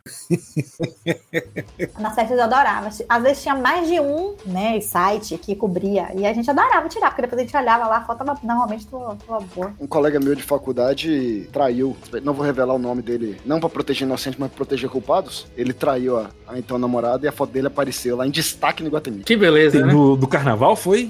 Nas festas eu adorava. Às vezes tinha mais de um, né, site que cobria. E a gente adorava tirar, porque depois a gente olhava lá, a foto tava normalmente tava, tava boa. Um colega meu de faculdade traiu, não vou revelar o nome dele, não pra proteger inocentes, mas pra proteger culpados. Ele traiu a, a então namorada e a foto dele apareceu lá em destaque no Iguatemi. Que beleza, né? No, do carnaval foi?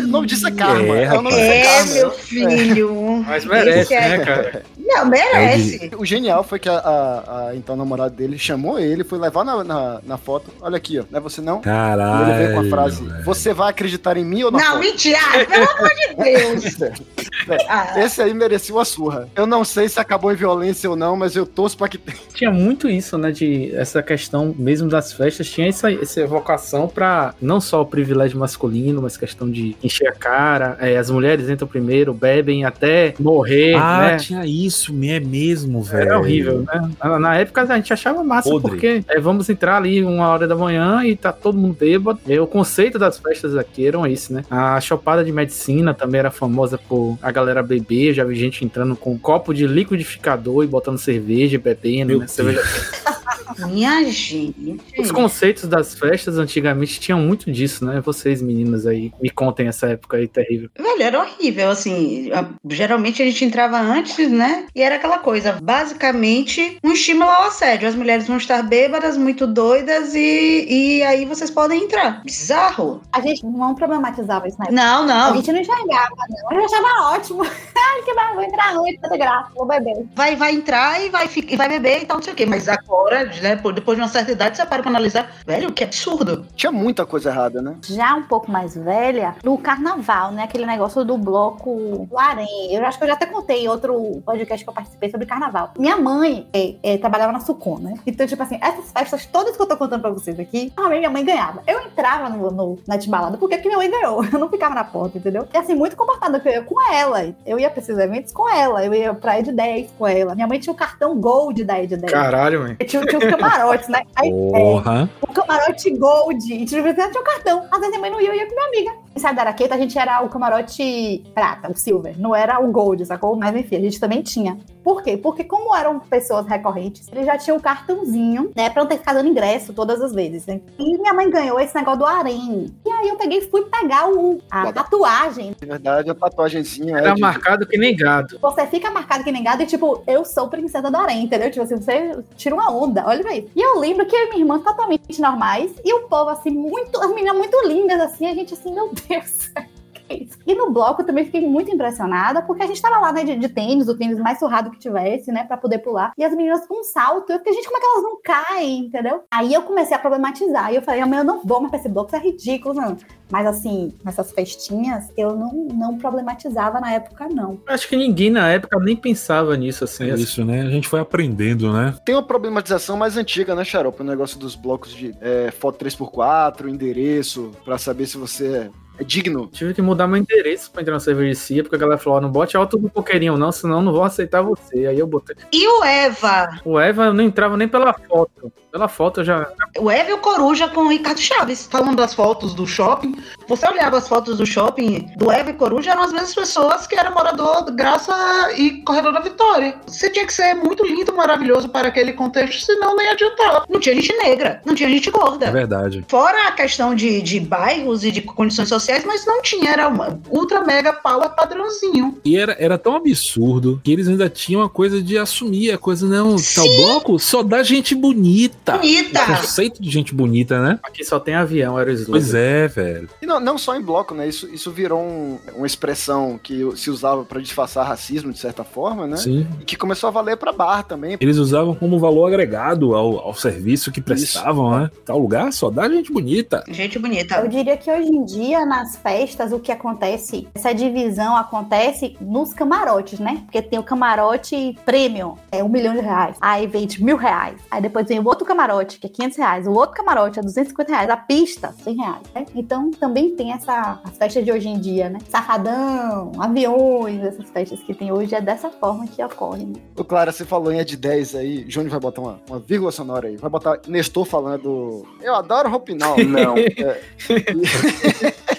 O nome disso é karma. É, É, o nome disso É, karma. meu filho. Mas merece, é- né, cara? Não, merece. O genial foi que a, a- a então namorada dele chamou ele, foi levar na, na, na foto. Olha aqui, ó. Não é você não? E Caralho. ele veio com a frase: velho. Você vai acreditar em mim ou na Não, foto? mentira. Ah, Pelo amor de Deus. Ah, Esse aí merecia uma surra. Eu não sei se acabou em violência ou não, mas eu torço pra que tenha. Tinha muito isso, né? De essa questão mesmo das festas, tinha essa, essa evocação pra não só o privilégio masculino, mas questão de encher a cara. é, as mulheres entram primeiro, bebem até morrer, Ah, né? tinha isso, é mesmo, velho. Era horrível, né? Na, na época a gente achava massa, Podre. porque é, vamos entrar ali uma hora da manhã e tá todo mundo bêbado. E o conceito das festas aqui eram esse, né? A chopada de medicina também era famosa por a galera beber. Já vi gente entrando com um copo de liquidificador e botando cerveja, e bebendo, Meu né? Cerveja minha gente. Os conceitos das festas antigamente tinham muito disso, né? Vocês, meninas aí, me contem essa época aí terrível. Velho, era horrível, assim. a- Geralmente a gente entrava antes, né? E era aquela coisa, basicamente, um estímulo ao assédio. As mulheres vão estar bêbadas, muito doidas, e, e aí vocês podem entrar. Bizarro. A gente não problematizava isso na época. Não, A não. gente não enxergava, não. Eu achava ótimo. Ai, que vai, vou entrar à noite, tá graça, vou beber. Vai, vai entrar e vai, e vai beber e tal, não sei o quê. Mas agora, né, depois de uma certa idade, você para pra analisar. Velho, que absurdo. Tinha muita coisa errada, né? Já um pouco mais velha, no carnaval, né? Aquele negócio do bloco do Arém. Eu acho que eu já até contei em outro podcast que eu participei sobre carnaval. Minha mãe é, é, trabalhava na Sucon, né? Então, tipo assim, essas festas todas que eu tô contando pra vocês aqui, normalmente minha mãe ganhava. Eu entrava no, no, na desbalada porque que minha mãe ganhou. Eu não ficava na porta, entendeu? E assim, muito comportada, porque eu ia com ela. Eu ia pra esses eventos com ela. Eu ia pra Ed 10 com ela. Minha mãe tinha o cartão Gold da Ed 10. Caralho, velho. Tinha, tinha os camarotes, né? Aí, Porra. o camarote gold. E tinha um cartão. Às vezes minha mãe não ia, eu ia com minha amiga. Da Araqueta, a gente era o camarote prata, o silver. Não era o gold, sacou? Mas enfim, a gente também tinha. Por quê? Porque como eram pessoas recorrentes, eles já tinham um cartãozinho, né? Pra não ter que ficar dando ingresso todas as vezes. Né? E minha mãe ganhou esse negócio do harém. E aí eu peguei e fui pegar o, a tatuagem. De verdade, a tatuagenzinha Era é de... marcado que nem gado. Você fica marcado que nem gado e tipo, eu sou princesa do harém, entendeu? Tipo assim, você tira uma onda, olha pra isso. E eu lembro que eu e minha irmã totalmente normais e o povo assim, muito, as meninas muito lindas assim, a gente assim, meu Deus. que isso? E no bloco eu também fiquei muito impressionada, porque a gente tava lá, né, de, de tênis, o tênis mais surrado que tivesse, né, pra poder pular. E as meninas com um salto, eu fiquei, gente, como é que elas não caem, entendeu? Aí eu comecei a problematizar, e eu falei, mãe, eu não vou mais pra esse bloco, isso é ridículo, não. Mas assim, nessas festinhas, eu não, não problematizava na época, não. Acho que ninguém na época nem pensava nisso, assim. É isso, né? A gente foi aprendendo, né? Tem uma problematização mais antiga, né, Xarope? O negócio dos blocos de é, foto 3x4, endereço, pra saber se você é digno. Tive que mudar meu endereço pra entrar na cervejaria, porque a galera falou: não bote alto no coqueirinho, não, senão não vou aceitar você. Aí eu botei. E o Eva? O Eva eu não entrava nem pela foto. Pela foto eu já. O Eva e o Coruja com o Ricardo Chaves. Falando das fotos do shopping. Você olhava as fotos do shopping do Eva e Coruja, eram as mesmas pessoas que eram morador de Graça e Corredor da Vitória. Você tinha que ser muito lindo, maravilhoso para aquele contexto, senão nem adiantava. Não tinha gente negra, não tinha gente É gorda. verdade. Fora a questão de, de bairros e de condições sociais, mas não tinha, era uma ultra mega power padrãozinho. E era, era tão absurdo que eles ainda tinham a coisa de assumir a coisa, não, tal bloco só dá gente bonita. Bonita! O conceito de gente bonita, né? Aqui só tem avião, era o. Pois é, velho. E não, não só em bloco, né? Isso, isso virou um- uma expressão que se usava pra disfarçar racismo, de certa forma, né? Sim. E que começou a valer pra bar também. Eles usavam como valor agregado ao, ao serviço que prestavam, né? Tal lugar só dá gente bonita. Gente bonita. Eu diria que hoje em dia, nas festas, o que acontece, essa divisão acontece nos camarotes, né? Porque tem o camarote premium, é um milhão de reais. Aí vende mil reais. Aí depois vem o outro camarote, que é 500 reais. O outro camarote é 250 reais. A pista, 100 reais. né? Então também tem essa, as festas de hoje em dia, né? Safadão, aviões, essas festas que tem hoje, é dessa forma que ocorre, né? Ô, Clara, você falou em Ed 10 aí. Júnior vai botar uma, uma vírgula sonora aí. Vai botar Nestor falando. Eu adoro Roupinol. Não. É,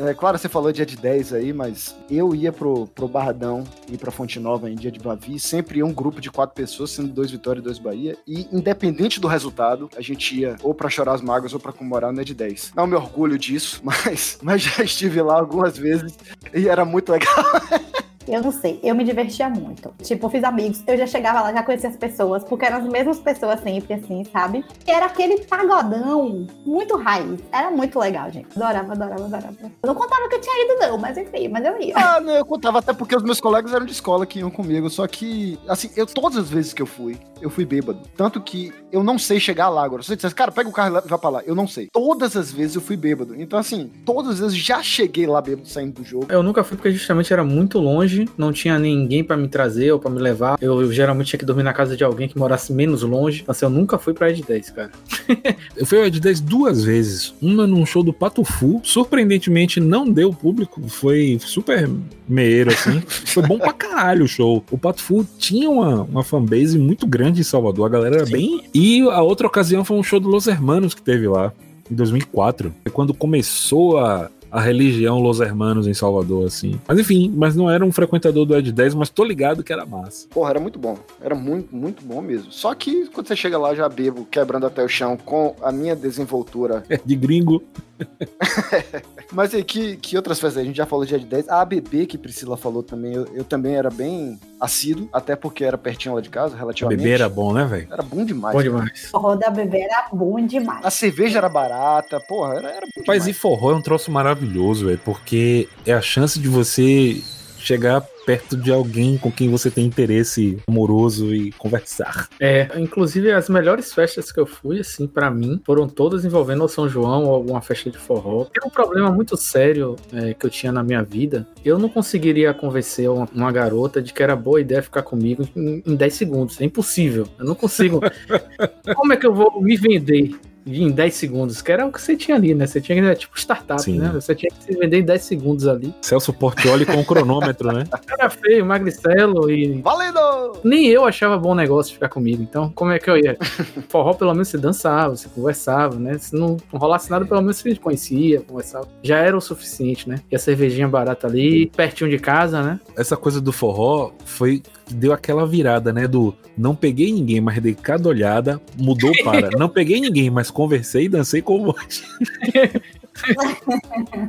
É, claro, você falou dia de 10 aí, mas eu ia pro, pro Barradão e pra Fonte Nova em dia de Bavi, sempre ia um grupo de quatro pessoas, sendo dois Vitória e dois Bahia, e independente do resultado, a gente ia ou pra chorar as mágoas ou pra comemorar no dia de 10. Não me orgulho disso, mas, mas já estive lá algumas vezes e era muito legal. Eu não sei, eu me divertia muito. Tipo, eu fiz amigos, eu já chegava lá, já conhecia as pessoas, porque eram as mesmas pessoas sempre, assim, sabe? E era aquele pagodão muito raiz. Era muito legal, gente. Adorava, adorava, adorava. Eu não contava que eu tinha ido, não, mas enfim, mas eu ia. Ah, não, eu contava até porque os meus colegas eram de escola que iam comigo, só que, assim, eu todas as vezes que eu fui, eu fui bêbado. Tanto que eu não sei chegar lá agora. Se você dissesse, cara, pega o carro e vai pra lá, eu não sei. Todas as vezes eu fui bêbado. Então, assim, todas as vezes já cheguei lá bêbado saindo do jogo. Eu nunca fui porque justamente era muito longe, não tinha ninguém pra me trazer ou pra me levar. Eu, eu geralmente tinha que dormir na casa de alguém que morasse menos longe. Assim, eu nunca fui pra Ed 10, cara. Eu fui ao Ed 10 duas vezes. Uma num show do Pato Fu. Surpreendentemente, não deu público. Foi super meieiro, assim. Foi bom pra caralho o show. O Pato Fu tinha uma, uma fanbase muito grande em Salvador. A galera era bem. E a outra ocasião foi um show do Los Hermanos que teve lá. Em 2004. É quando começou a, a religião Los Hermanos em Salvador, assim. Mas enfim, mas não era um frequentador do Ed 10, mas tô ligado que era massa. Porra, era muito bom. Era muito, muito bom mesmo. Só que quando você chega lá já bebo, quebrando até o chão com a minha desenvoltura. De gringo. Mas aí, que, que outras festas? A gente já falou de Ed 10. A ABB, que Priscila falou também, eu, eu também era bem assíduo, até porque era pertinho lá de casa, O relativamente. bebê era bom, né, velho? Era bom demais. Bom demais. O forró da bebê era bom demais. A cerveja era barata, porra, era, era bom Mas e demais. forró é um troço maravilhoso, velho, porque é a chance de você chegar perto de alguém com quem você tem interesse amoroso e conversar. É, inclusive as melhores festas que eu fui, assim, pra mim, foram todas envolvendo o São João ou alguma festa de forró. Tem um problema muito sério é, que eu tinha na minha vida. Eu não conseguiria convencer uma, uma garota de que era boa ideia ficar comigo em, em 10 segundos. É impossível. Eu não consigo. Como é que eu vou me vender? Em 10 segundos, que era o que você tinha ali, né? Você tinha que, tipo, startup, Sim. né? Você tinha que se vender em 10 segundos ali. Celso Portioli com o cronômetro, né? Era feio, magricelo e Valendo! nem eu achava bom negócio ficar comigo. Então, como é que eu ia? Forró, pelo menos você dançava, você conversava, né? Se não rolasse nada, pelo menos você conhecia, conversava. Já era o suficiente, né? E a cervejinha barata ali, pertinho de casa, né? Essa coisa do forró foi que deu aquela virada, né? Do não peguei ninguém, mas dei cada olhada, mudou para não peguei ninguém, mas conversei e dancei com um monte.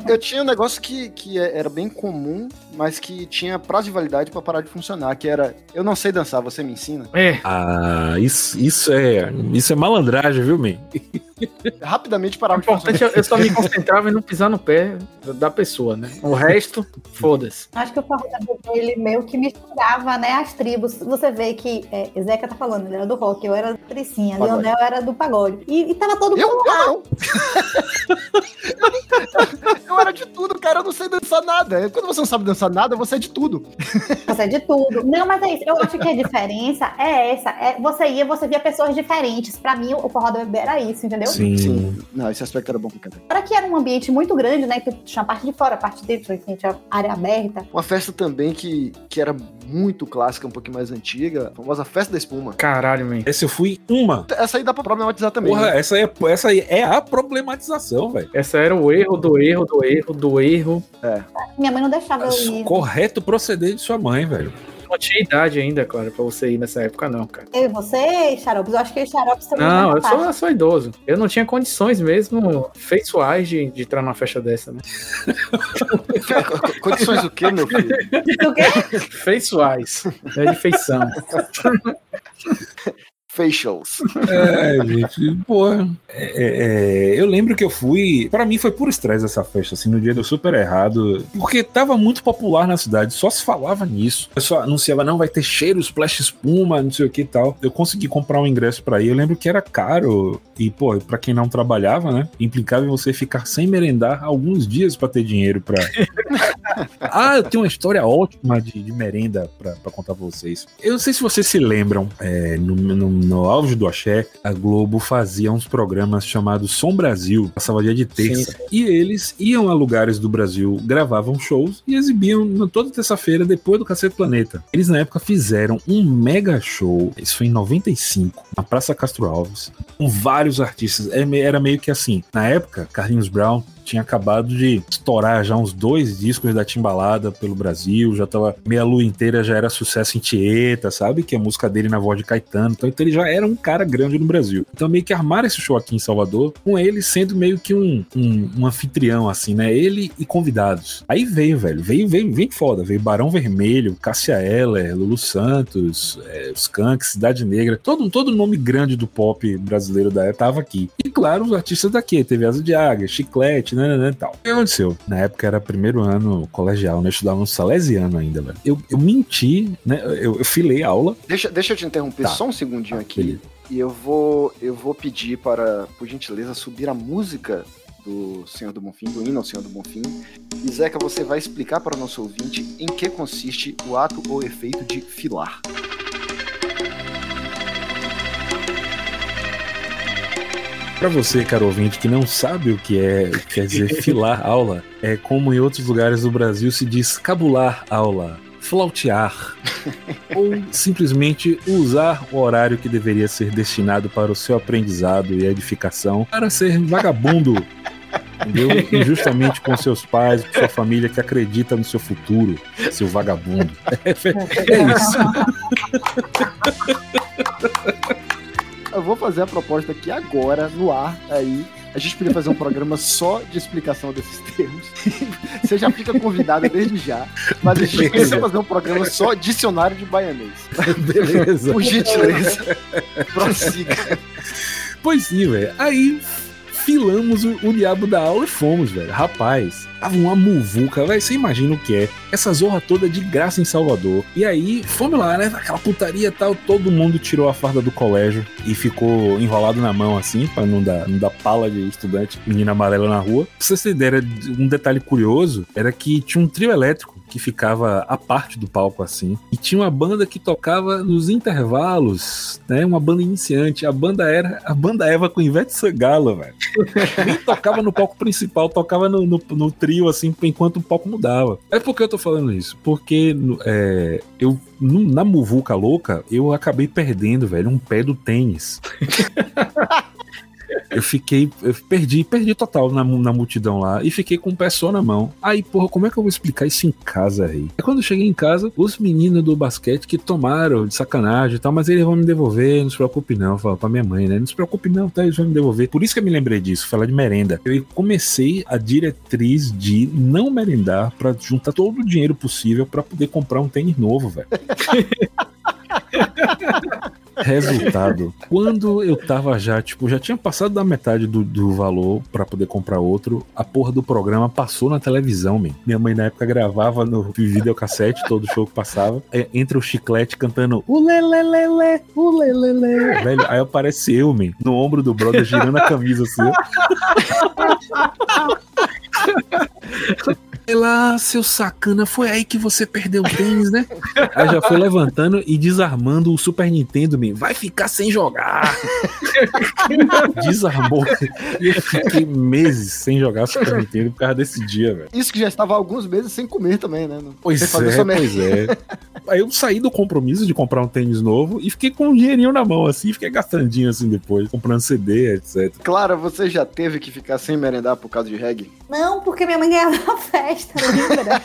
Eu tinha um negócio que, que era bem comum, mas que tinha prazo de validade pra parar de funcionar, que era, eu não sei dançar, você me ensina? É, Ah, isso, isso é isso é malandragem, viu, man? Rapidamente o parava de funcionar. importante é eu só me concentrava em não pisar no pé da pessoa, né? O resto, foda-se. Acho que o forró da ele meio que misturava, né, as tribos. Você vê que, é, Zeca tá falando, ele era do rock, eu era do Tricinha, Pagode. Leonel era do pagode. E, e tava todo Eu, mundo eu lá. não. eu era de tudo, cara. Eu não sei dançar nada. Quando você não sabe dançar nada, você é de tudo. Você é de tudo. Não, mas é isso. Eu acho que a diferença é essa. É, você ia, você via pessoas diferentes. Pra mim, o forró da bebê era isso, entendeu? Sim. Não, esse aspecto era bom pra. Para que era um ambiente muito grande, né? Que tinha a parte de fora, a parte de dentro, enfim, tinha área aberta. Uma festa também que, que era muito clássica, um pouquinho mais antiga, a famosa Festa da Espuma. Caralho, man. Essa eu fui uma. Essa aí dá pra problematizar também. Porra, né? essa aí, é, essa aí é a problematização, velho. Essa era o erro do erro do erro do erro. Minha mãe não deixava eu ir. Correto proceder de sua mãe, velho. Não tinha idade ainda, claro, pra você ir nessa época, não, cara. Eu e você, Xaropes, eu acho que o Xaropes também Não, eu sou, eu sou idoso. Eu não tinha condições mesmo feituais de, de entrar numa festa dessa, né? Condições do quê, meu filho? Do quê? Feituais. É de feição. Facials. É, gente, porra. É, é, eu lembro que eu fui. Pra mim foi puro estresse essa festa, assim, no dia deu super errado. Porque tava muito popular na cidade, só se falava nisso. O pessoal anunciava, não, vai ter cheiro, splash espuma, não sei o que e tal. Eu consegui comprar um ingresso pra ir. Eu lembro que era caro. E, pô, pra quem não trabalhava, né? Implicava em você ficar sem merendar alguns dias pra ter dinheiro pra. ah, eu tenho uma história ótima de, de merenda pra, pra contar pra vocês. Eu não sei se vocês se lembram, é, no, no, no auge do Axé, a Globo fazia uns programas chamados Som Brasil, passava dia de terça. Sim, E eles iam a lugares do Brasil, gravavam shows e exibiam na- toda terça-feira depois do Cacete Planeta. Eles na época fizeram um mega show, isso foi em 95, na Praça Castro Alves, com vários artistas. É Era meio que assim, na época, Carlinhos Brown Tinha acabado de estourar já uns dois discos da Timbalada pelo Brasil, já tava meia lua inteira, já era sucesso em Tieta, sabe? Que é a música dele na voz de Caetano. Então, então ele já era um cara grande no Brasil. Então meio que armaram esse show aqui em Salvador, com ele sendo meio que um, um, um anfitrião, assim, né? Ele e convidados. Aí veio, velho, veio, veio, veio foda. Veio Barão Vermelho, Cássia Eller, Lulu Santos, é, Skank, Cidade Negra, todo, todo nome grande do pop brasileiro da época tava aqui. E claro, os artistas daqui, teve Asa de Águia, Chiclete, né, né, né, tal. O que aconteceu? Na época era primeiro ano colegial, né? Eu estudava no Salesiano ainda, velho. Eu, eu menti, né? Eu, eu filei aula. Deixa, deixa eu te interromper Tá. só um segundinho Ah, aqui. beleza. E eu vou, eu vou pedir para, por gentileza, subir a música do Senhor do Bonfim, do hino ao Senhor do Bonfim. E Zeca, você vai explicar para o nosso ouvinte em que consiste o ato ou efeito de filar. Pra você, caro ouvinte, que não sabe o que é, o que quer dizer filar aula, é como em outros lugares do Brasil se diz cabular aula, flautear, ou simplesmente usar o horário que deveria ser destinado para o seu aprendizado e edificação para ser vagabundo. Entendeu? Injustamente com seus pais, com sua família que acredita no seu futuro, seu vagabundo. É, é isso. Eu vou fazer a proposta aqui agora, no ar, aí. A gente podia fazer um programa só de explicação desses termos. Você já fica convidada desde já. Mas a gente Beleza. precisa fazer um programa só dicionário de baianês. Beleza. Por gentileza, prossiga. Pois sim, velho. Aí filamos o, o diabo da aula e fomos, velho. Rapaz, tava uma muvuca, velho. Você imagina o que é? Essa zorra toda de graça em Salvador. E aí, fomos lá, né? Aquela putaria e tal. Todo mundo tirou a farda do colégio e ficou enrolado na mão, assim, pra não dar, não dar pala de estudante, menina amarela na rua. Pra vocês terem ideia, um detalhe curioso era que tinha um trio elétrico que ficava à parte do palco assim. E tinha uma banda que tocava nos intervalos, né? Uma banda iniciante. A banda era a banda Eva com Ivete Sangalo, velho. Nem tocava no palco principal, tocava no, no, no trio, assim, enquanto o palco mudava. É por que eu tô falando isso? Porque é, eu, na muvuca louca, eu acabei perdendo, velho, um pé do tênis. Eu fiquei, eu perdi, perdi total na, na multidão lá e fiquei com o pé só na mão. Aí, porra, como é que eu vou explicar isso em casa, rei? Aí quando eu cheguei em casa, os meninos do basquete que tomaram de sacanagem e tal, mas eles vão me devolver, não se preocupe não, fala pra minha mãe, né? Não se preocupe não, tá? Eles vão me devolver. Por isso que eu me lembrei disso, falar de merenda. Eu comecei a diretriz de não merendar pra juntar todo o dinheiro possível pra poder comprar um tênis novo, velho. Resultado, quando eu tava já, tipo, já tinha passado da metade do, do valor pra poder comprar outro, a porra do programa passou na televisão, man. Minha mãe na época gravava no videocassete todo show que passava, é, entre o chiclete cantando ulelelele, ulelele. Velho, aí aparece eu, man, no ombro do brother, girando a camisa assim. Sei lá, seu sacana, foi aí que você perdeu o tênis, né? Aí já foi levantando e desarmando o Super Nintendo, man. Vai ficar sem jogar. Desarmou. E eu fiquei meses sem jogar Super Nintendo por causa desse dia, velho. Isso que já estava alguns meses sem comer também, né? Pois sem fazer é, pois é. Aí eu saí do compromisso de comprar um tênis novo e fiquei com um dinheirinho na mão, assim, fiquei gastandinho assim depois, comprando CD, etc. Clara, você já teve que ficar sem merendar por causa de reggae? Não, porque minha mãe ganhava na festa, lembra?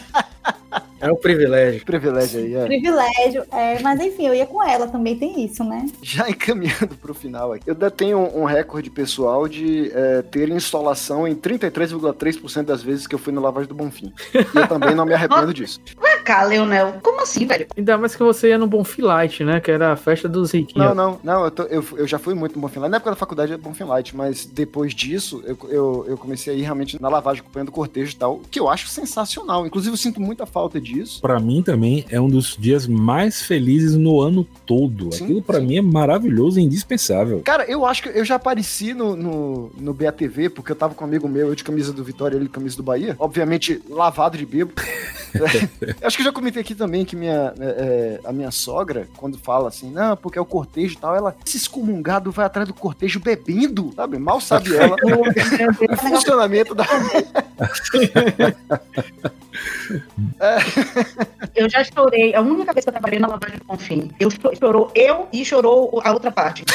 É um privilégio. Privilégio aí, é. Privilégio. É, mas enfim, eu ia com ela, também tem isso, né? Já encaminhando pro final aqui. Eu ainda tenho um, recorde pessoal de é, ter instalação em 33,3% das vezes que eu fui no Lavagem do Bonfim. E eu também não me arrependo disso. Vem cá, Leonel. Como assim, velho? Ainda mais que você ia no Bonfim Light, né? Que era a festa dos riquinhos. Não, não, não, eu, tô- eu- eu já fui muito no Bonfim Light. Na época da faculdade era Bonfim Light, mas depois disso eu, eu, eu comecei a ir realmente na lavagem acompanhando o cortejo e tal, que eu acho sensacional. Inclusive eu sinto muita falta disso. Pra mim também é um dos dias mais felizes no ano todo. Sim, Aquilo pra sim. mim é maravilhoso e indispensável. Cara, eu acho que eu já apareci no, no, no BATV, porque eu tava com um amigo meu, eu de camisa do Vitória, ele de camisa do Bahia. Obviamente, lavado de bebo. eu acho que eu já comentei aqui também que minha, é, é, a minha sogra, quando fala assim, não, porque é o cortejo e tal, ela, esse excomungado vai atrás do cortejo bebendo, sabe? Mal sabe ela o funcionamento da. Eu já chorei. A única vez que eu trabalhei na lavagem do Confim. Eu cho- chorou eu e chorou a outra parte.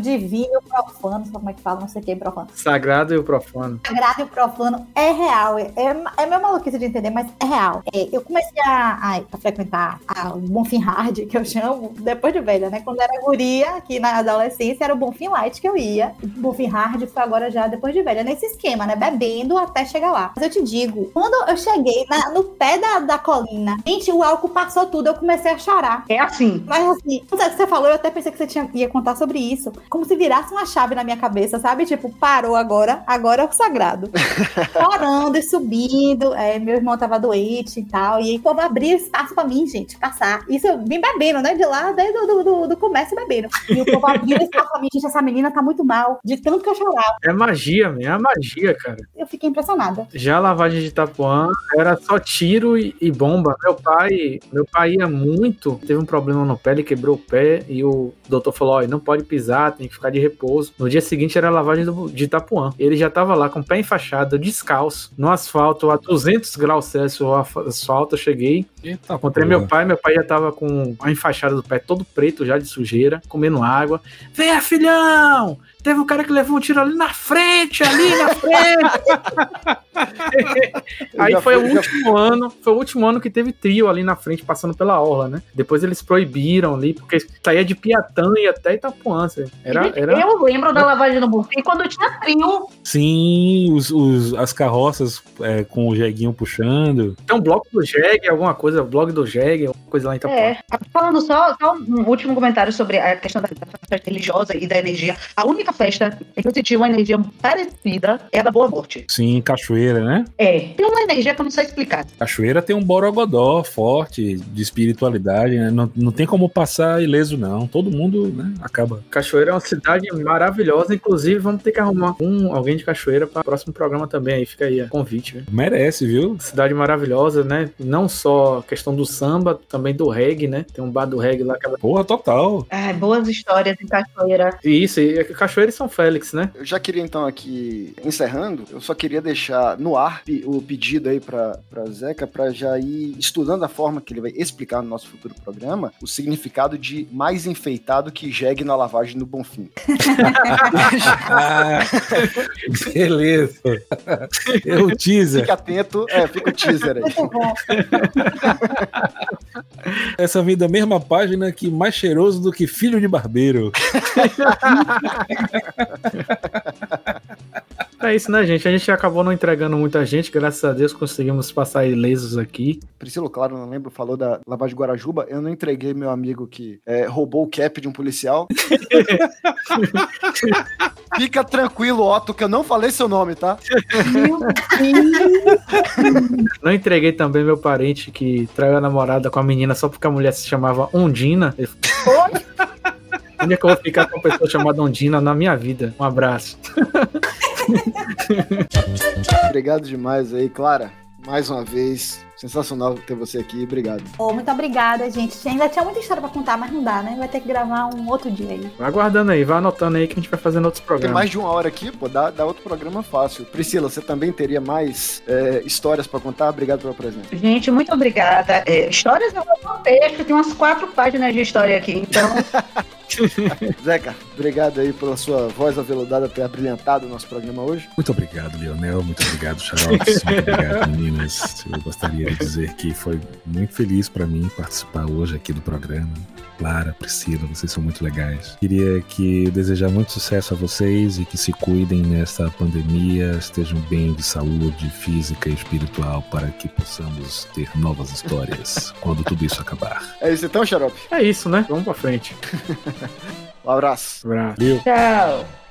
divino e o profano, sabe como é que fala? Não sei o que, profano. Sagrado e o profano. Sagrado e o profano é real. É, é, é meu maluquice de entender, mas é real. É, eu comecei a, a, a frequentar a, o Bonfim Hard, que eu chamo, depois de velha, né? Quando era guria, aqui na adolescência, era o Bonfim Light que eu ia. O Bonfim Hard foi agora já depois de velha. Nesse esquema, né? Bebendo até chegar lá. Mas eu te digo, quando eu cheguei na- no pé da, da colina, gente, o álcool passou tudo, eu comecei a chorar. É assim. Mas assim, não sei o que você falou, eu até pensei que você tinha, ia contar sobre isso. Como se virasse uma chave na minha cabeça, sabe? Tipo, parou agora, agora é o sagrado. Chorando e subindo. é, meu irmão tava doente e tal. E aí o povo abriu espaço pra mim, gente, passar. Isso eu vim bebendo, né? De lá, desde o do, do, do comércio bebendo. E o povo abriu espaço pra mim, gente, essa menina tá muito mal. De tanto que eu chorava. É magia, meu. É magia, cara. Eu fiquei impressionada. Já a lavagem de Itapuã era só tiro e, e bomba. Meu pai, meu pai ia muito, teve um problema no pé, ele quebrou o pé e o doutor falou: ó, não pode pisar, tem que ficar de repouso. No dia seguinte era a lavagem do- de Itapuã. Ele já tava lá com o pé enfaixado, descalço, no asfalto, a 200 graus Celsius o asfalto. Eu cheguei, Eita, encontrei porra. meu pai, meu pai já tava com a enfaixada do pé todo preto já de sujeira, comendo água. Venha, filhão! Teve um cara que levou um tiro ali na frente, ali na frente. Aí foi o foi- já- último ano, foi o último ano que teve trio ali na frente, passando pela orla, né? Depois eles proibiram ali, porque saía de Piatã e até Itapuã. assim. Era, era... Eu lembro da lavagem do Bonfim quando tinha trio. Sim, os, os- as carroças é, com o jeguinho puxando. Tem um bloco do Jeg, alguma coisa, blog do Jeg, alguma coisa lá em Itapuã. É. Falando só, só um último comentário sobre a questão da, festa religiosa e da energia. A única festa em que eu senti uma energia parecida é a da Boa Morte. Sim, cachoeira, né? É. Tem uma energia que eu não sei explicar. Cachoeira tem um borogodó forte de espiritualidade, né? Não, não tem como passar ileso, não. Todo mundo, né, acaba. Cachoeira é uma cidade maravilhosa, inclusive vamos ter que arrumar um, alguém de Cachoeira para o próximo programa também, aí fica aí a convite. viu? Merece, viu? Cidade maravilhosa, né? Não só a questão do samba, também do reggae, né? Tem um bar do reggae lá que ela... Porra, total. Ai, boas histórias em Cachoeira. Isso, e Cachoeira e São Félix, né? Eu já queria então aqui, encerrando, eu só queria deixar no ar o pedido aí pra, pra Zeca pra já ir estudando a forma que ele vai explicar no nosso futuro programa o significado de mais enfeitado que jegue na lavagem do Bonfim. Ah, beleza. É o teaser. Fique atento, é, fica o teaser aí. Essa vem da mesma página que mais cheiroso do que filho de barbeiro. É isso, né, gente? A gente acabou não entregando muita gente, graças a Deus conseguimos passar ilesos aqui. Priscila, claro, não lembro, falou da lavagem de Guarajuba. Eu não entreguei meu amigo que é, roubou o cap de um policial. Fica tranquilo, Otto, que eu não falei seu nome, tá? Não entreguei também meu parente que traiu a namorada com a menina só porque a mulher se chamava Ondina. Ele Onde é que eu vou ficar com uma pessoa chamada Ondina na minha vida? Um abraço. Obrigado demais aí, Clara. Mais uma vez, sensacional ter você aqui. Obrigado. Ô, muito obrigada, gente. Ainda tinha muita história pra contar, mas não dá, né? Vai ter que gravar um outro dia aí. Vai aguardando aí, vai anotando aí que a gente vai fazendo outros Tem programas. mais de uma hora aqui, pô, dá, dá outro programa fácil. Priscila, você também teria mais é, histórias pra contar? Obrigado pela presença. Gente, muito obrigada. É, histórias é um texto, tem umas quatro páginas de história aqui. Então, Zeca, obrigado aí pela sua voz aveludada ter abrilhantado o nosso programa hoje. Muito obrigado, Leonel. Muito obrigado, Xarops. Muito obrigado, meninas. Eu gostaria de dizer que foi muito feliz para mim participar hoje aqui do programa. Clara, Priscila, vocês são muito legais. Queria que desejar muito sucesso a vocês e que se cuidem nesta pandemia, estejam bem de saúde física e espiritual para que possamos ter novas histórias quando tudo isso acabar. É isso então, Xarope. É isso, né? Vamos pra frente. Um abraço. Abraço. Valeu. tchau.